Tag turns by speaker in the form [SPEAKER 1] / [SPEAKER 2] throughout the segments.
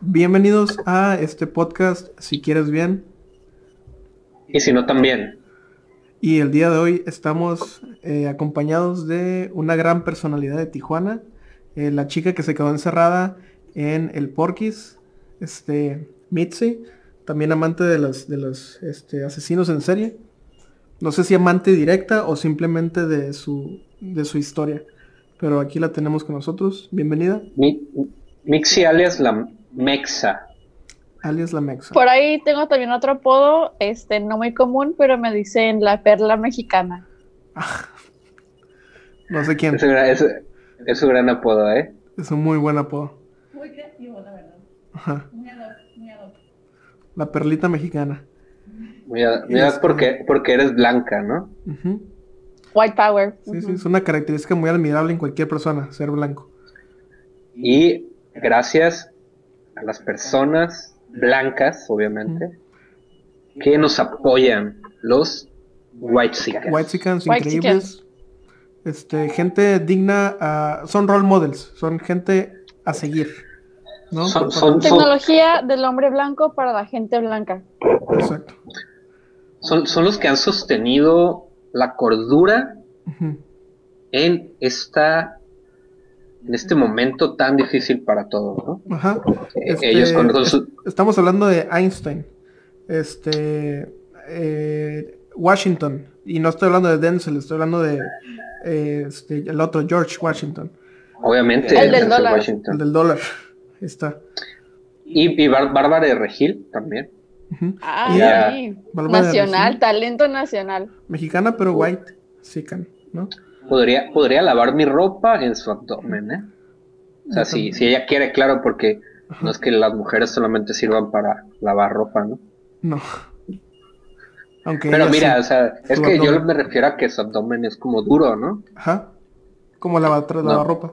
[SPEAKER 1] Bienvenidos a este podcast, si quieres bien.
[SPEAKER 2] Y si no, también.
[SPEAKER 1] Y el día de hoy estamos eh, acompañados de una gran personalidad de Tijuana, eh, la chica que se quedó encerrada en el Porquis, este, Mitzi, también amante de los, de los este, asesinos en serie. No sé si amante directa o simplemente de su, de su historia. Pero aquí la tenemos con nosotros. Bienvenida.
[SPEAKER 2] Mixi alias la Mexa.
[SPEAKER 1] Alias la Mexa.
[SPEAKER 3] Por ahí tengo también otro apodo, este, no muy común, pero me dicen la perla mexicana.
[SPEAKER 1] no sé quién.
[SPEAKER 2] Es, es, un gran apodo, ¿eh?
[SPEAKER 1] Es un muy buen apodo. Muy creativo, la verdad. Ajá. Muy muy La perlita mexicana.
[SPEAKER 2] Mira, mira porque, porque eres blanca, ¿no?
[SPEAKER 3] White power.
[SPEAKER 1] Sí, sí, es una característica muy admirable en cualquier persona, ser blanco.
[SPEAKER 2] Y gracias a las personas blancas, obviamente, que nos apoyan, los White Seekers.
[SPEAKER 1] White Seekers, increíbles. Este, gente digna, son role models, son gente a seguir.
[SPEAKER 3] Son, Tecnología del hombre blanco para la gente blanca.
[SPEAKER 2] Exacto. Son, son los que han sostenido la cordura en esta en este momento tan difícil para todos, ¿no? Ajá.
[SPEAKER 1] Eh, ellos este, Estamos hablando de Einstein, este, eh, Washington, y no estoy hablando de Denzel, estoy hablando de eh, este, el otro, George Washington.
[SPEAKER 2] Obviamente.
[SPEAKER 3] El del dólar.
[SPEAKER 1] El del dólar, está.
[SPEAKER 2] Y, Bárbara de Regil también.
[SPEAKER 3] Ah, sí. Nacional, talento nacional.
[SPEAKER 1] Mexicana, pero white, sican, ¿no?
[SPEAKER 2] Podría, podría lavar mi ropa en su abdomen, ¿eh? O sea, si, si ella quiere, claro, porque no es que las mujeres solamente sirvan para lavar ropa, ¿no?
[SPEAKER 1] No.
[SPEAKER 2] Aunque Pero mira, o sea, es que yo me refiero a que su abdomen es como duro, ¿no?
[SPEAKER 1] Ajá. Como lavar, lavar ropa.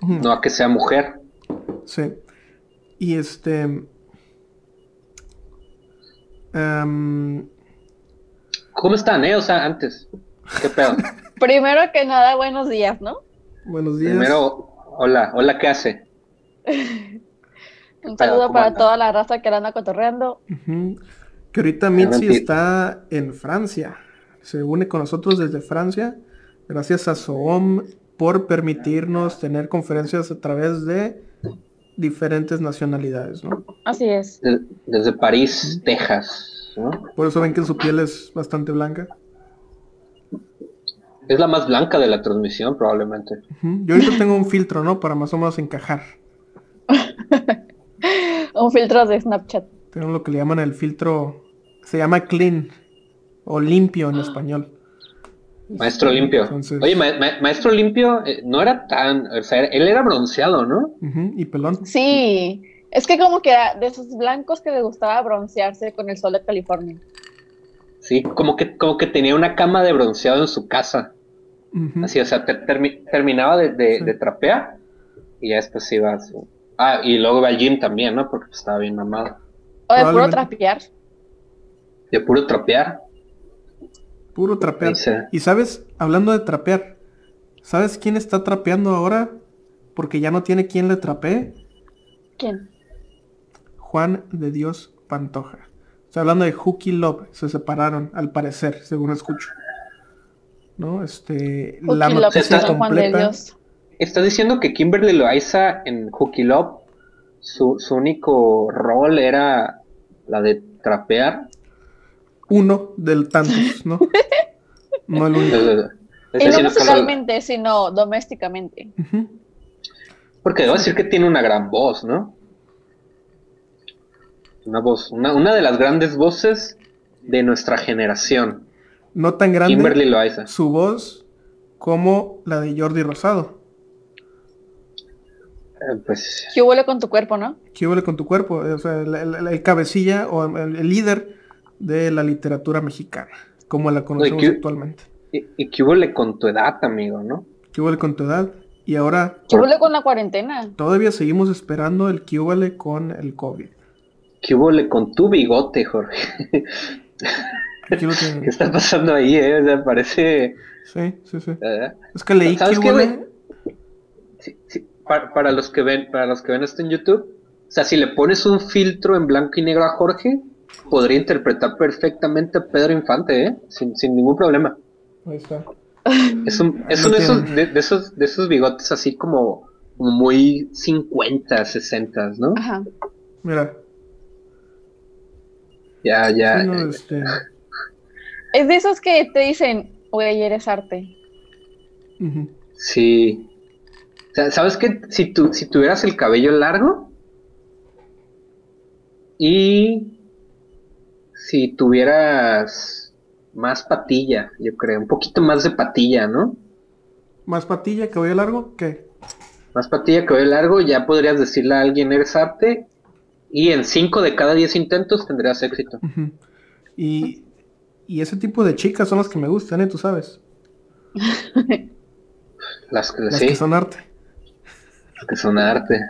[SPEAKER 2] No a que sea mujer.
[SPEAKER 1] Sí. Y este. Em,
[SPEAKER 2] ¿Cómo están, eh? O sea, antes. ¿Qué pedo?
[SPEAKER 3] Primero que nada, buenos días, ¿no?
[SPEAKER 1] Buenos días.
[SPEAKER 2] Primero, hola, hola, ¿qué hace?
[SPEAKER 3] Un saludo para toda la raza que la anda cotorreando.
[SPEAKER 1] Que ahorita Mitzi está en Francia. Se une con nosotros desde Francia. Gracias a Soom por permitirnos tener conferencias a través de diferentes nacionalidades, ¿no?
[SPEAKER 3] Así es.
[SPEAKER 2] Desde París, Texas. ¿no?
[SPEAKER 1] Por eso ven que su piel es bastante blanca.
[SPEAKER 2] Es la más blanca de la transmisión, probablemente.
[SPEAKER 1] Yo ahorita tengo un filtro, ¿no? Para más o menos encajar.
[SPEAKER 3] un filtro de Snapchat.
[SPEAKER 1] Tengo lo que le llaman el filtro. Se llama clean. O limpio en español.
[SPEAKER 2] Maestro limpio. Oye, maestro limpio eh, no era tan. O sea, él era bronceado, ¿no?
[SPEAKER 1] y pelón.
[SPEAKER 3] Sí. Es que como que era de esos blancos que le gustaba broncearse con el sol de California.
[SPEAKER 2] Sí, como que, como que tenía una cama de bronceado en su casa. Así, o sea, terminaba de, trapear y ya después iba a su... Ah, y luego iba al gym también, ¿no? Porque estaba bien mamado.
[SPEAKER 3] ¿O de puro trapear?
[SPEAKER 2] ¿De puro trapear?
[SPEAKER 1] Puro trapear. Y sabes, hablando de trapear, ¿sabes quién está trapeando ahora? Porque ya no tiene quien le trapee.
[SPEAKER 3] ¿Quién?
[SPEAKER 1] Juan de Dios Pantoja. Está hablando de Hooky Love. Se separaron, al parecer, según escucho. ¿no? Este,
[SPEAKER 3] la noticia completa.
[SPEAKER 2] Está diciendo que Kimberly Loaiza en Hooky Love, su, único rol era la de trapear.
[SPEAKER 1] Uno del tantos, ¿no? no el único.
[SPEAKER 3] y no musicalmente, sino domésticamente.
[SPEAKER 2] Porque debo decir que tiene una gran voz, ¿no? Una voz, una, una de las grandes voces de nuestra generación
[SPEAKER 1] no tan grande su voz como la de Jordi Rosado.
[SPEAKER 2] Eh, pues...
[SPEAKER 3] ¿Qué huele con tu cuerpo, no?
[SPEAKER 1] ¿Qué huele con tu cuerpo? O sea, el, cabecilla o el, líder de la literatura mexicana, como la conocemos actualmente.
[SPEAKER 2] Y, qué huele con tu edad, amigo, ¿no?
[SPEAKER 1] ¿Qué huele con tu edad? Y ahora...
[SPEAKER 3] ¿Qué huele con la cuarentena?
[SPEAKER 1] Todavía seguimos esperando el que huele con el COVID.
[SPEAKER 2] ¿Qué huele con tu bigote, Jorge? ¿Qué está pasando ahí, eh? O sea, parece...
[SPEAKER 1] Sí, sí, sí. ¿Eh? Es que leí que
[SPEAKER 2] para, los que ven, para los que ven esto en YouTube, O sea, si le pones un filtro en blanco y negro a Jorge, podría interpretar perfectamente a Pedro Infante, ¿eh? Sin, sin ningún problema. Ahí está. Es, un, es uno de esos, de, esos, de esos bigotes así como, muy 50, 60, ¿no? Ajá.
[SPEAKER 1] Mira.
[SPEAKER 2] Ya, ya. este...
[SPEAKER 3] Es de esos que te dicen, güey, eres arte.
[SPEAKER 2] Sí. ¿Sabes qué? Si, tu, si tuvieras el cabello largo y si tuvieras más patilla, yo creo, un poquito más de patilla, ¿no?
[SPEAKER 1] ¿Más patilla, cabello largo? ¿Qué?
[SPEAKER 2] Más patilla, cabello largo, ya podrías decirle a alguien eres arte y en 5 de cada 10 intentos tendrías éxito.
[SPEAKER 1] Y y ese tipo de chicas son las que me gustan, ¿eh? Tú sabes.
[SPEAKER 2] las, que,
[SPEAKER 1] son arte.
[SPEAKER 2] Las que son arte.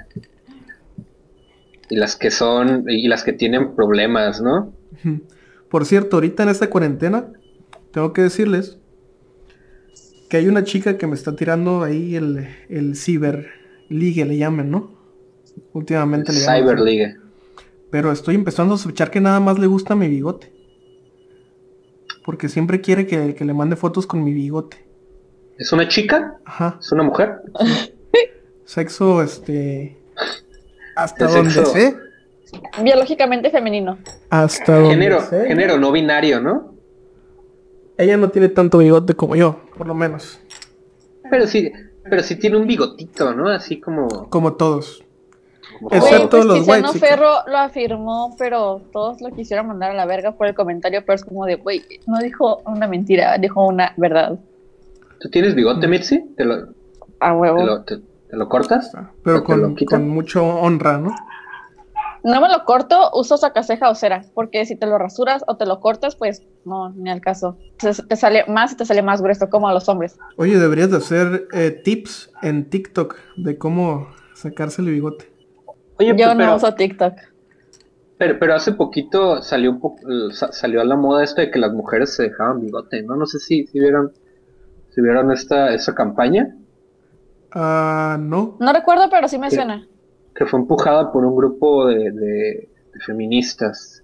[SPEAKER 2] Y las que son, y las que tienen problemas, ¿no?
[SPEAKER 1] Por cierto, ahorita en esta cuarentena, tengo que decirles que hay una chica que me está tirando ahí el, el ciber ligue, le llaman, ¿no? Últimamente le llaman.
[SPEAKER 2] Cyber ligue.
[SPEAKER 1] Pero estoy empezando a sospechar que nada más le gusta mi bigote. Porque siempre quiere que, le mande fotos con mi bigote.
[SPEAKER 2] ¿Es una chica?
[SPEAKER 1] Ajá.
[SPEAKER 2] ¿Es una mujer?
[SPEAKER 1] Sexo, este. Hasta donde sé.
[SPEAKER 3] Biológicamente femenino.
[SPEAKER 1] Hasta donde
[SPEAKER 2] género, Género no binario, ¿no?
[SPEAKER 1] Ella no tiene tanto bigote como yo, por lo menos.
[SPEAKER 2] Pero sí, pero sí tiene un bigotito, ¿no? Así como.
[SPEAKER 1] Como todos.
[SPEAKER 3] Excepto pues los Tiziano Ferro lo afirmó, pero todos lo quisieron mandar a la verga por el comentario, pero es como de, güey, no dijo una mentira, dijo una verdad.
[SPEAKER 2] ¿Tú tienes bigote, Mitzi? ¿Te lo,
[SPEAKER 3] a huevo.
[SPEAKER 2] ¿Te lo, cortas?
[SPEAKER 1] Pero con, con mucho honra, ¿no?
[SPEAKER 3] No me lo corto, uso sacaceja o cera, porque si te lo rasuras o te lo cortas, pues no, ni al caso. Te, sale más y te sale más grueso, como a los hombres.
[SPEAKER 1] Oye, deberías de hacer eh, tips en TikTok de cómo sacarse el bigote.
[SPEAKER 3] Oye, Yo no uso TikTok.
[SPEAKER 2] Pero, pero hace poquito salió un poco, salió a la moda esto de que las mujeres se dejaban bigote, ¿no? No sé si, si vieron, si vieron esta, esa campaña.
[SPEAKER 1] Ah, no.
[SPEAKER 3] No recuerdo, pero sí me suena.
[SPEAKER 2] Que fue empujada por un grupo de, feministas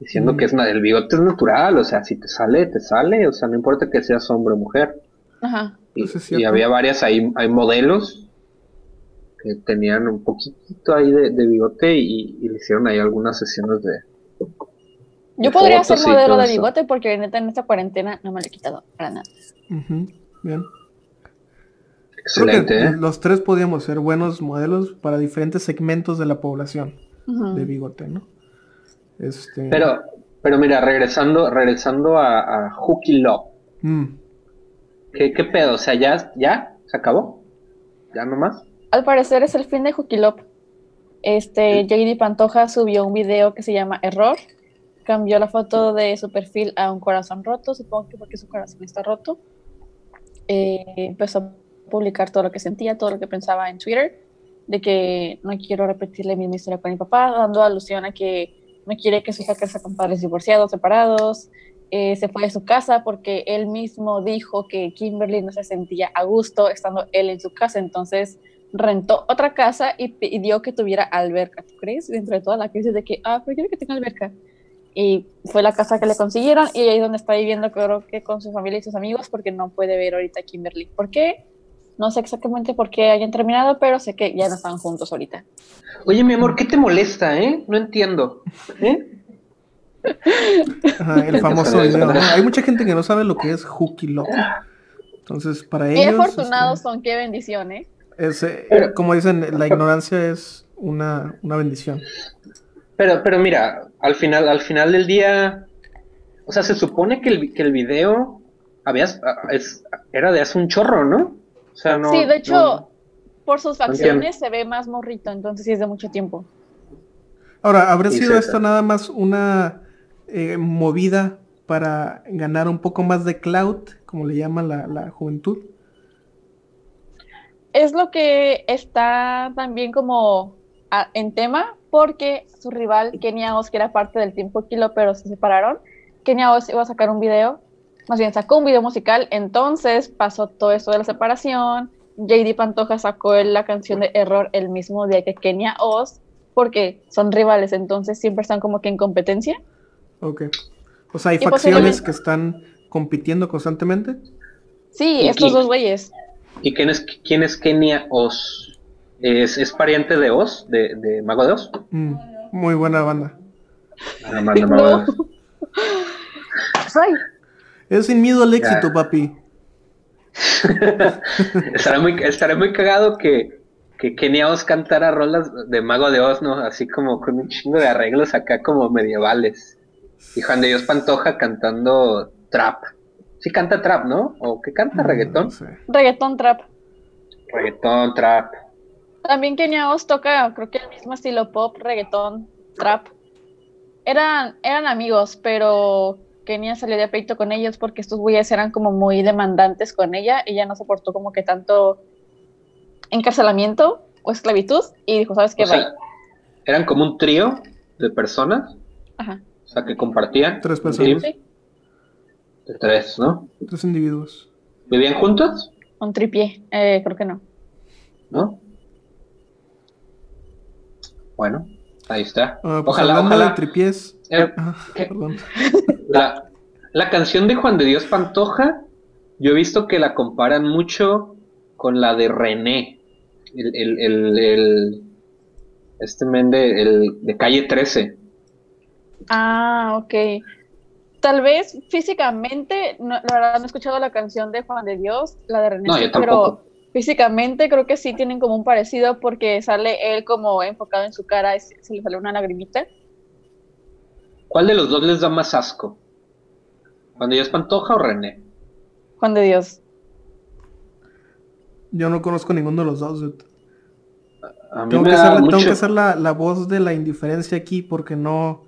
[SPEAKER 2] diciendo mm. que es el bigote es natural, o sea, si te sale, te sale, o sea, no importa que seas hombre o mujer.
[SPEAKER 3] Ajá.
[SPEAKER 2] Y, y había varias, hay, hay modelos tenían un poquito ahí de, bigote y, le hicieron ahí algunas sesiones de...
[SPEAKER 3] Yo podría ser modelo de bigote porque neta en esta cuarentena no me lo he quitado para nada.
[SPEAKER 1] Bien.
[SPEAKER 2] Excelente. ¿eh?
[SPEAKER 1] Los tres podríamos ser buenos modelos para diferentes segmentos de la población de bigote, ¿no? Este...
[SPEAKER 2] Pero, pero mira, regresando, regresando a, a Hooky Love. Mm. ¿Qué, ¿Qué, pedo? O sea, ¿ya, ya se acabó? ¿Ya nomás?
[SPEAKER 3] Al parecer es el fin de Jukilop. Este, JD Pantoja subió un video que se llama Error. Cambió la foto de su perfil a un corazón roto, supongo que porque su corazón está roto. Eh, empezó a publicar todo lo que sentía, todo lo que pensaba en Twitter, de que no quiero repetir la misma historia con mi papá, dando alusión a que no quiere que su hija crezca con padres divorciados, separados. Eh, se fue de su casa porque él mismo dijo que Kimberly no se sentía a gusto estando él en su casa, entonces rentó otra casa y pidió que tuviera alberca, ¿tú crees? Dentro de toda la crisis de que, ah, pero quiero que tenga alberca. Y fue la casa que le consiguieron y ahí es donde está viviendo, creo que con su familia y sus amigos, porque no puede ver ahorita a Kimberly. ¿Por qué? No sé exactamente por qué hayan terminado, pero sé que ya no están juntos ahorita.
[SPEAKER 2] Oye, mi amor, ¿qué te molesta, eh? No entiendo. ¿Eh?
[SPEAKER 1] el famoso video. Hay mucha gente que no sabe lo que es Hooky Love. Entonces, para ellos.
[SPEAKER 3] Qué afortunados este, son, qué bendición, ¿eh?
[SPEAKER 1] Eh, como dicen, la ignorancia es una, bendición.
[SPEAKER 2] Pero, pero mira, al final, al final del día, o sea, se supone que el, que el video habías, era de hace un chorro, ¿no? O sea, no.
[SPEAKER 3] Sí, de hecho, por sus facciones se ve más morrito, entonces sí es de mucho tiempo.
[SPEAKER 1] Ahora, ¿habrá sido esto nada más una eh, movida para ganar un poco más de cloud, como le llama la, la juventud?
[SPEAKER 3] Es lo que está también como en tema, porque su rival, Kenia Oz, que era parte del Tiempo Kilo, pero se separaron. Kenia Oz iba a sacar un video, más bien sacó un video musical, entonces pasó todo esto de la separación. JD Pantoja sacó la canción de Error el mismo día que Kenia Oz, porque son rivales, entonces siempre están como que en competencia.
[SPEAKER 1] Ok. O sea, hay facciones que están compitiendo constantemente.
[SPEAKER 3] Sí, estos dos güeyes.
[SPEAKER 2] ¿Y quién es, quién es Kenia Oz? ¿Es, ¿Es, pariente de Oz, de, de Mago de Oz?
[SPEAKER 1] Mm, muy buena banda.
[SPEAKER 2] Ah, banda no.
[SPEAKER 1] Es sin miedo al éxito, papi.
[SPEAKER 2] estará, muy, estará muy cagado que, que Kenia Oz cantara rolas de Mago de Oz, ¿no? Así como con un chingo de arreglos acá como medievales. Y Juan de Dios Pantoja cantando trap. Sí canta trap, ¿no? ¿O qué canta? Mm, ¿Reggaetón?
[SPEAKER 3] Reggaetón trap.
[SPEAKER 2] Reggaetón trap.
[SPEAKER 3] También Kenia Oz toca, creo que el mismo estilo pop, reggaetón, trap. Eran, eran amigos, pero Kenia salió de peito con ellos porque estos güeyes eran como muy demandantes con ella. Ella no soportó como que tanto encarcelamiento o esclavitud y dijo, ¿sabes qué?
[SPEAKER 2] O eran como un trío de personas.
[SPEAKER 3] Ajá.
[SPEAKER 2] O sea, que compartían.
[SPEAKER 1] Tres personas.
[SPEAKER 2] De tres, ¿no?
[SPEAKER 1] Tres individuos.
[SPEAKER 2] ¿Vivían juntos?
[SPEAKER 3] Un tripié, eh, creo que no.
[SPEAKER 2] ¿No? Bueno, ahí está.
[SPEAKER 1] Ah, pues ojalá, ojalá. De tripiés.
[SPEAKER 2] Eh, ah, perdón. La, la canción de Juan de Dios Pantoja, yo he visto que la comparan mucho con la de René, el, el, el, el este men de, el, de calle 13.
[SPEAKER 3] Ah, ok. Tal vez físicamente, la verdad no he escuchado la canción de Juan de Dios, la de René,
[SPEAKER 2] no,
[SPEAKER 3] pero físicamente creo que sí tienen como un parecido porque sale él como enfocado en su cara, se le sale una lagrimita.
[SPEAKER 2] ¿Cuál de los dos les da más asco? ¿Juan de Dios Pantoja o René?
[SPEAKER 3] Juan de Dios.
[SPEAKER 1] Yo no conozco ninguno de los dos. tengo, que hacer, la, voz de la indiferencia aquí porque no...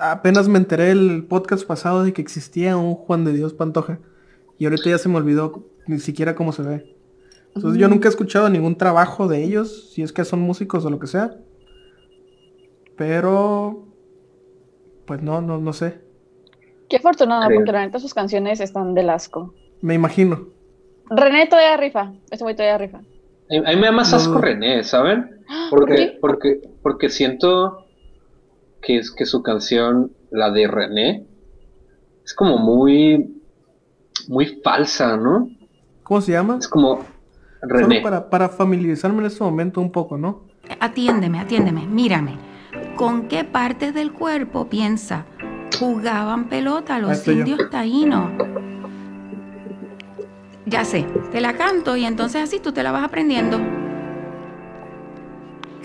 [SPEAKER 1] Apenas me enteré el podcast pasado de que existía un Juan de Dios Pantoja. Y ahorita ya se me olvidó ni siquiera cómo se ve. Entonces yo nunca he escuchado ningún trabajo de ellos, si es que son músicos o lo que sea. Pero... Pues no, no, no sé.
[SPEAKER 3] Qué afortunado, porque realmente sus canciones están del asco.
[SPEAKER 1] Me imagino.
[SPEAKER 3] René todavía rifa. Ese voy todavía rifa.
[SPEAKER 2] A mí me da más asco René, ¿saben? Porque, porque, porque siento que es que su canción, la de René, es como muy, muy falsa, ¿no?
[SPEAKER 1] ¿Cómo se llama?
[SPEAKER 2] Es como René.
[SPEAKER 1] Solo para, para familiarizarme en este momento un poco, ¿no?
[SPEAKER 4] Atiéndeme, atiéndeme, mírame. ¿Con qué parte del cuerpo piensa? Jugaban pelota los indios taínos. Ya sé, te la canto y entonces así tú te la vas aprendiendo.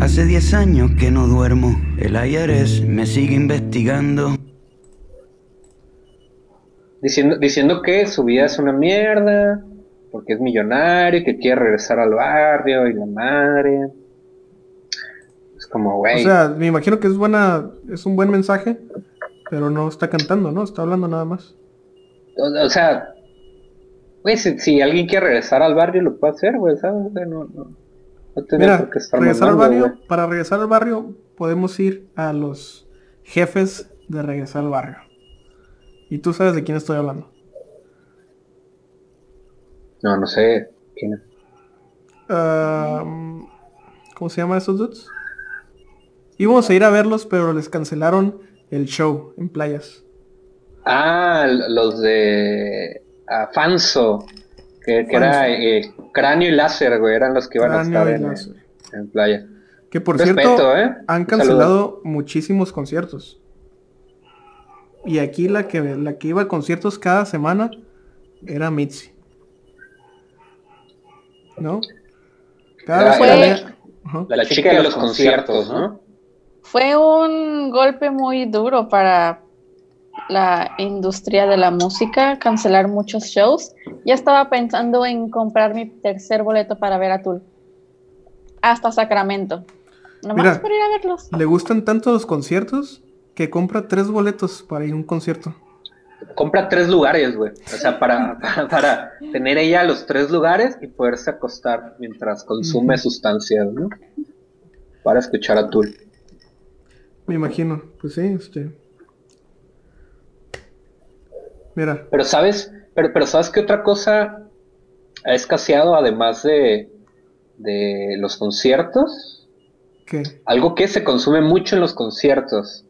[SPEAKER 5] Hace 10 años que no duermo, el IRS me sigue investigando.
[SPEAKER 2] Diciendo, diciendo que su vida es una mierda, porque es millonario, que quiere regresar al barrio y la madre. Es como, güey.
[SPEAKER 1] O sea, me imagino que es buena, es un buen mensaje, pero no está cantando, ¿no? Está hablando nada más.
[SPEAKER 2] O, sea, güey, si, alguien quiere regresar al barrio, lo puede hacer, güey, ¿sabes? No, no,
[SPEAKER 1] Mira, regresar al barrio, para regresar al barrio, podemos ir a los jefes de regresar al barrio. Y tú sabes de quién estoy hablando.
[SPEAKER 2] No, no sé. ¿Quién es?
[SPEAKER 1] ¿Cómo se llama esos dudes? Íbamos a ir a verlos, pero les cancelaron el show en playas.
[SPEAKER 2] Ah, los de Afanso, que, era eh, cráneo y láser, güey, eran los que iban a estar en, en, playa.
[SPEAKER 1] Que por cierto, ¿eh? han cancelado muchísimos conciertos. Y aquí la que, la que iba a conciertos cada semana era Mitzi. ¿no?
[SPEAKER 2] Cada la, chica de los conciertos, ¿no?
[SPEAKER 3] Fue un golpe muy duro para la industria de la música, cancelar muchos shows. Ya estaba pensando en comprar mi tercer boleto para ver a Tool. Hasta Sacramento. Nomás
[SPEAKER 1] Mira.
[SPEAKER 3] para ir a verlos.
[SPEAKER 1] Le gustan tanto los conciertos que compra tres boletos para ir a un concierto.
[SPEAKER 2] Compra tres lugares, güey. O sea, para, para, para tener ella los tres lugares y poderse acostar mientras consume sustancias, ¿no? Para escuchar a Tool.
[SPEAKER 1] Me imagino. Pues sí, este. Mira,
[SPEAKER 2] Pero sabes, pero, pero sabes qué otra cosa ha escaseado además de, de los conciertos.
[SPEAKER 1] ¿qué?
[SPEAKER 2] Algo que se consume mucho en los conciertos.